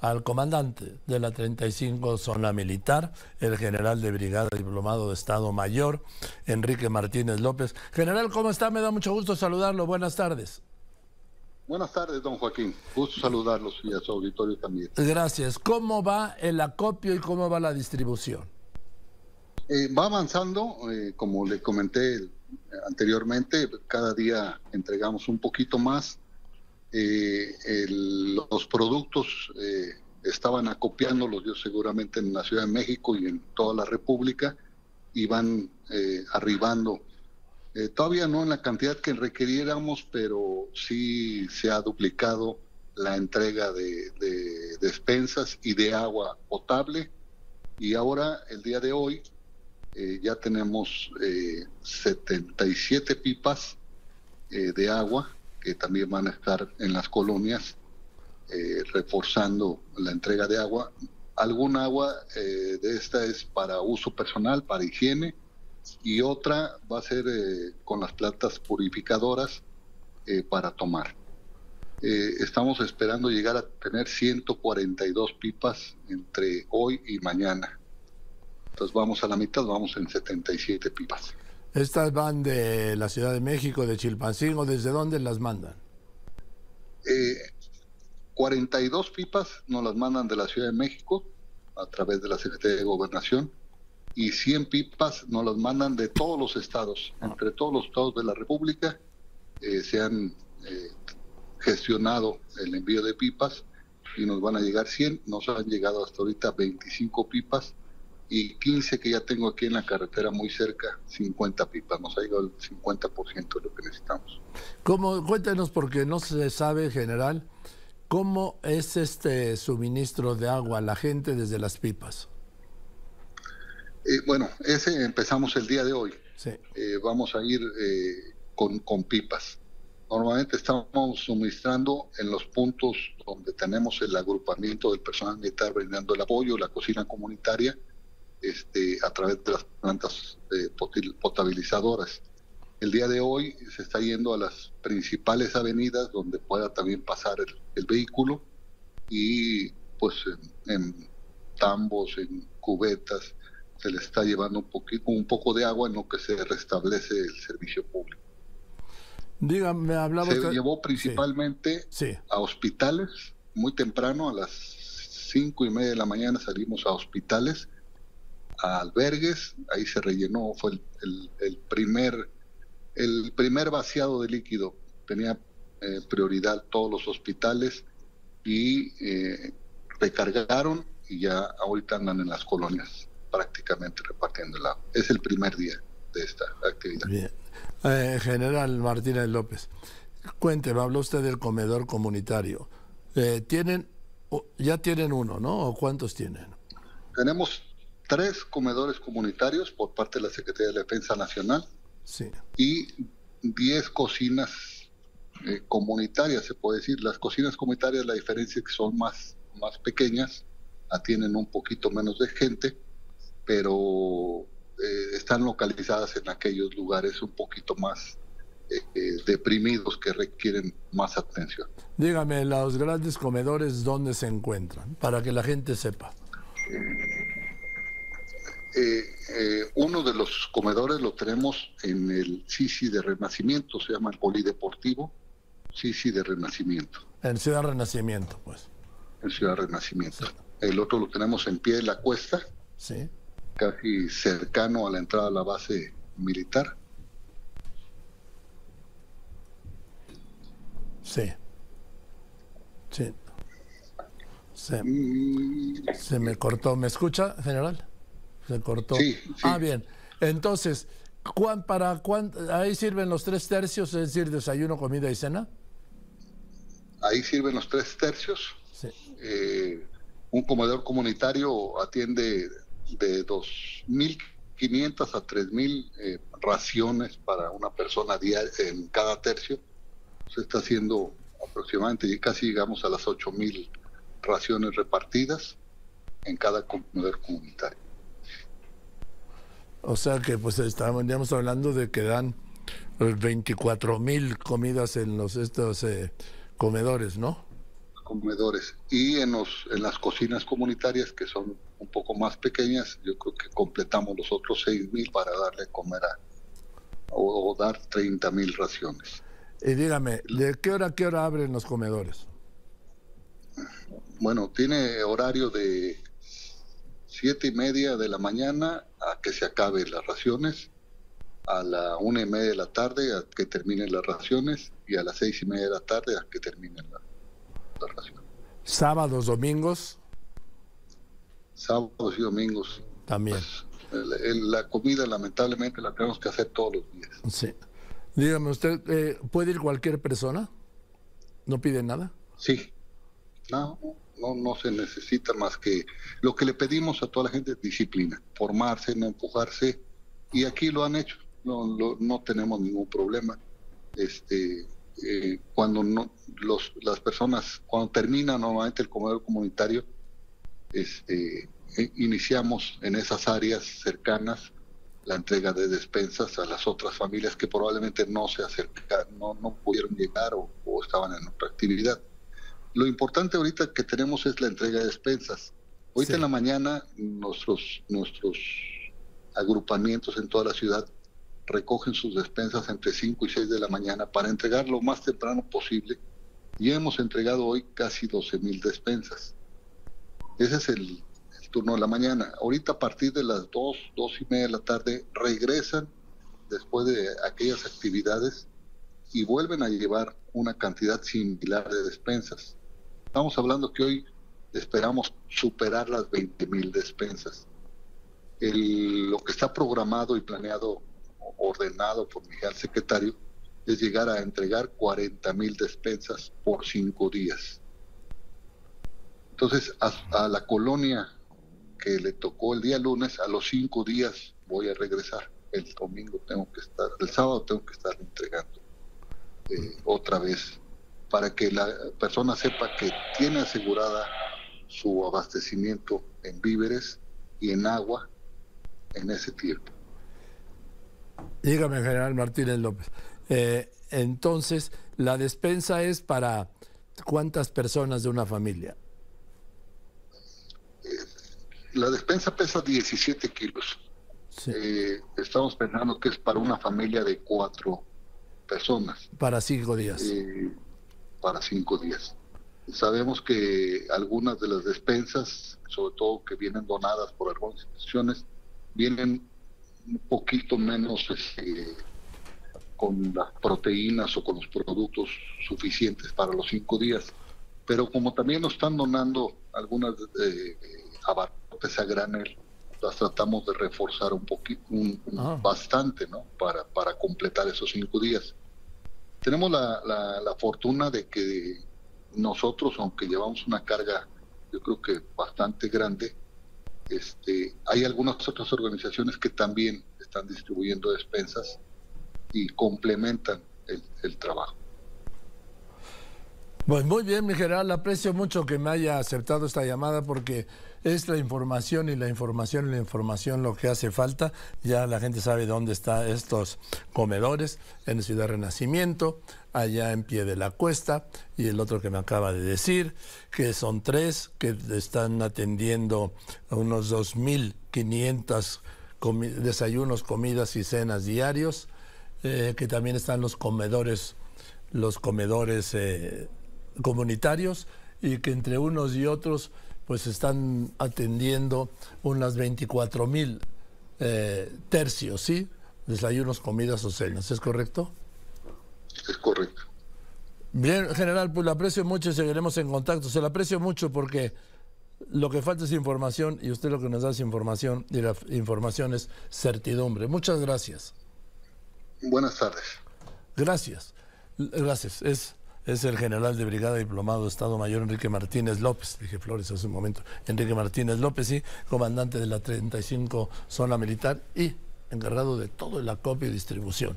al comandante de la 35 Zona Militar, el general de brigada diplomado de Estado Mayor, Enrique Martínez López. General, ¿cómo está? Me da mucho gusto saludarlo. Buenas tardes. Buenas tardes, don Joaquín. Gusto saludarlos y a su auditorio también. Gracias. ¿Cómo va el acopio y cómo va la distribución? Eh, va avanzando, eh, como le comenté anteriormente, cada día entregamos un poquito más. Eh, los productos estaban acopiándolos yo seguramente en la Ciudad de México y en toda la República y van arribando eh, todavía no en la cantidad que requiriéramos, pero sí se ha duplicado la entrega de, despensas y de agua potable. Y ahora, el día de hoy, eh, ya tenemos 77 eh, pipas de agua que también van a estar en las colonias reforzando la entrega de agua. Algún agua de esta es para uso personal, para higiene, y otra va a ser eh, con las plantas purificadoras eh, para tomar. Eh, estamos esperando llegar a tener 142 pipas entre hoy y mañana. Entonces vamos a la mitad, vamos en 77 pipas. ¿Estas van de la Ciudad de México, de Chilpancingo? ¿Desde dónde las mandan? 42 pipas nos las mandan de la Ciudad de México a través de la Secretaría de Gobernación y 100 pipas nos las mandan de todos los estados, entre todos los estados de la República. Eh, se han eh, gestionado el envío de pipas y nos van a llegar 100, nos han llegado hasta ahorita 25 pipas y 15 que ya tengo aquí en la carretera muy cerca, 50 pipas, nos ha llegado el 50% de lo que necesitamos. ¿Cómo? Cuéntenos porque no se sabe, general, cómo es este suministro de agua a la gente desde las pipas. Eh, bueno, ese empezamos el día de hoy. Eh, vamos a ir eh, con, con, pipas. Normalmente estamos suministrando en los puntos donde tenemos el agrupamiento del personal militar brindando el apoyo, la cocina comunitaria, este, a través de las plantas potabilizadoras. El día de hoy se está yendo a las principales avenidas donde pueda también pasar el, vehículo y pues en tambos, en cubetas, se le está llevando un, poquito, un poco de agua en lo que se restablece el servicio público. Dígame, hablaba Se llevó principalmente a hospitales, muy temprano, a las cinco y media de la mañana salimos a hospitales, a albergues, ahí se rellenó, fue el, primer el primer vaciado de líquido, tenía eh, prioridad todos los hospitales y eh, recargaron y ya ahorita andan en las colonias prácticamente repartiendo el agua. Es el primer día de esta actividad. Bien. Eh, General Martínez López, cuénteme, habló usted del comedor comunitario. Eh, tienen, ya tienen uno, ¿no? ¿O cuántos tienen? Tenemos tres comedores comunitarios por parte de la Secretaría de Defensa Nacional sí. y diez cocinas eh, comunitarias, se puede decir. Las cocinas comunitarias, la diferencia es que son más, más pequeñas, atienden un poquito menos de gente pero eh, están localizadas en aquellos lugares un poquito más eh, eh, deprimidos que requieren más atención. Dígame, los grandes comedores, ¿dónde se encuentran? Para que la gente sepa. Uno de los comedores lo tenemos en el Sisi de Renacimiento, se llama el Polideportivo Sisi de Renacimiento. En Ciudad Renacimiento, pues. En Ciudad Renacimiento. El otro lo tenemos en pie de la cuesta. Sí casi cercano a la entrada a la base militar. Sí. Sí. Se, se, me cortó. ¿Me escucha, general? Se cortó. Sí, Ah, bien. Entonces, ¿cuán, para cuán, ahí sirven los tres tercios, es decir, desayuno, comida y cena? Ahí sirven los tres tercios. Sí. Eh, un comedor comunitario atiende de 2.500 a 3.000 eh, raciones para una persona diaria en cada tercio. Se está haciendo aproximadamente, casi llegamos a las 8.000 raciones repartidas en cada comedor comunitario. O sea que pues estamos hablando de que dan 24 mil comidas en los estos eh, comedores, ¿no? comedores. Y en, los, en las cocinas comunitarias, que son un poco más pequeñas, yo creo que completamos los otros 6 mil para darle comer a, o, dar 30 mil raciones. Y dígame, ¿de qué hora a qué hora abren los comedores? Bueno, tiene horario de siete y media de la mañana a que se acaben las raciones, a la una y media de la tarde a que terminen las raciones y a las seis y media de la tarde a que terminen las raciones. ¿Sábados, domingos? Sábados y domingos. También. Pues, la comida lamentablemente la tenemos que hacer todos los días. Sí. Dígame, ¿usted eh, puede ir cualquier persona? ¿No pide nada? Sí. No, no, no se necesita más que lo que le pedimos a toda la gente es disciplina, formarse, no empujarse, y aquí lo han hecho, no, no tenemos ningún problema. Este, eh, cuando no, los, las personas, cuando termina normalmente el comedor comunitario, este, eh, iniciamos en esas áreas cercanas la entrega de despensas a las otras familias que probablemente no se acercaron, no, no pudieron llegar o, o estaban en otra actividad. Lo importante ahorita que tenemos es la entrega de despensas. Ahorita en la mañana nuestros, nuestros agrupamientos en toda la ciudad recogen sus despensas entre 5 y 6 de la mañana para entregar lo más temprano posible. Y hemos entregado hoy casi 12 mil despensas. Ese es el, el, turno de la mañana. Ahorita a partir de las 2, 2 y media de la tarde regresan después de aquellas actividades y vuelven a llevar una cantidad similar de despensas. Estamos hablando que hoy esperamos superar las 20 mil despensas. El, lo que está programado y planeado, ordenado por mi secretario, es llegar a entregar 40 mil despensas por cinco días. Entonces, a, a, la colonia que le tocó el día lunes, a los cinco días voy a regresar. El domingo tengo que estar, el sábado tengo que estar entregando eh, otra vez para que la persona sepa que tiene asegurada su abastecimiento en víveres y en agua en ese tiempo. Dígame, general Martínez López. Eh, entonces, la despensa es para cuántas personas de una familia? Eh, la despensa pesa 17 kilos. Sí. Eh, estamos pensando que es para una familia de cuatro personas. Para cinco días. Eh, para cinco días. Sabemos que algunas de las despensas, sobre todo que vienen donadas por algunas instituciones, vienen un poquito menos este, con las proteínas o con los productos suficientes para los cinco días. Pero como también nos están donando algunas eh, abarrotes a granel, las tratamos de reforzar un poquito, un, ah. bastante, ¿no? Para, para completar esos cinco días. Tenemos la, la, la, fortuna de que nosotros, aunque llevamos una carga, yo creo que bastante grande, este, hay algunas otras organizaciones que también están distribuyendo despensas y complementan el, el trabajo. Pues muy bien, mi general, aprecio mucho que me haya aceptado esta llamada porque es la información y la información y la información lo que hace falta. Ya la gente sabe dónde están estos comedores, en Ciudad Renacimiento, allá en pie de la cuesta, y el otro que me acaba de decir, que son tres, que están atendiendo a unos 2.500 comi desayunos, comidas y cenas diarios, eh, que también están los comedores, los comedores eh, comunitarios, y que entre unos y otros pues están atendiendo unas 24 mil eh, tercios, ¿sí? Desayunos, comidas o cenas, ¿es correcto? Es correcto. Bien, general, pues lo aprecio mucho y seguiremos en contacto. Se lo aprecio mucho porque lo que falta es información y usted lo que nos da es información y la información es certidumbre. Muchas gracias. Buenas tardes. Gracias. Gracias. Es es el general de brigada diplomado Estado Mayor Enrique Martínez López, dije Flores hace un momento, Enrique Martínez López, sí, comandante de la 35 Zona Militar y encargado de todo el acopio y distribución.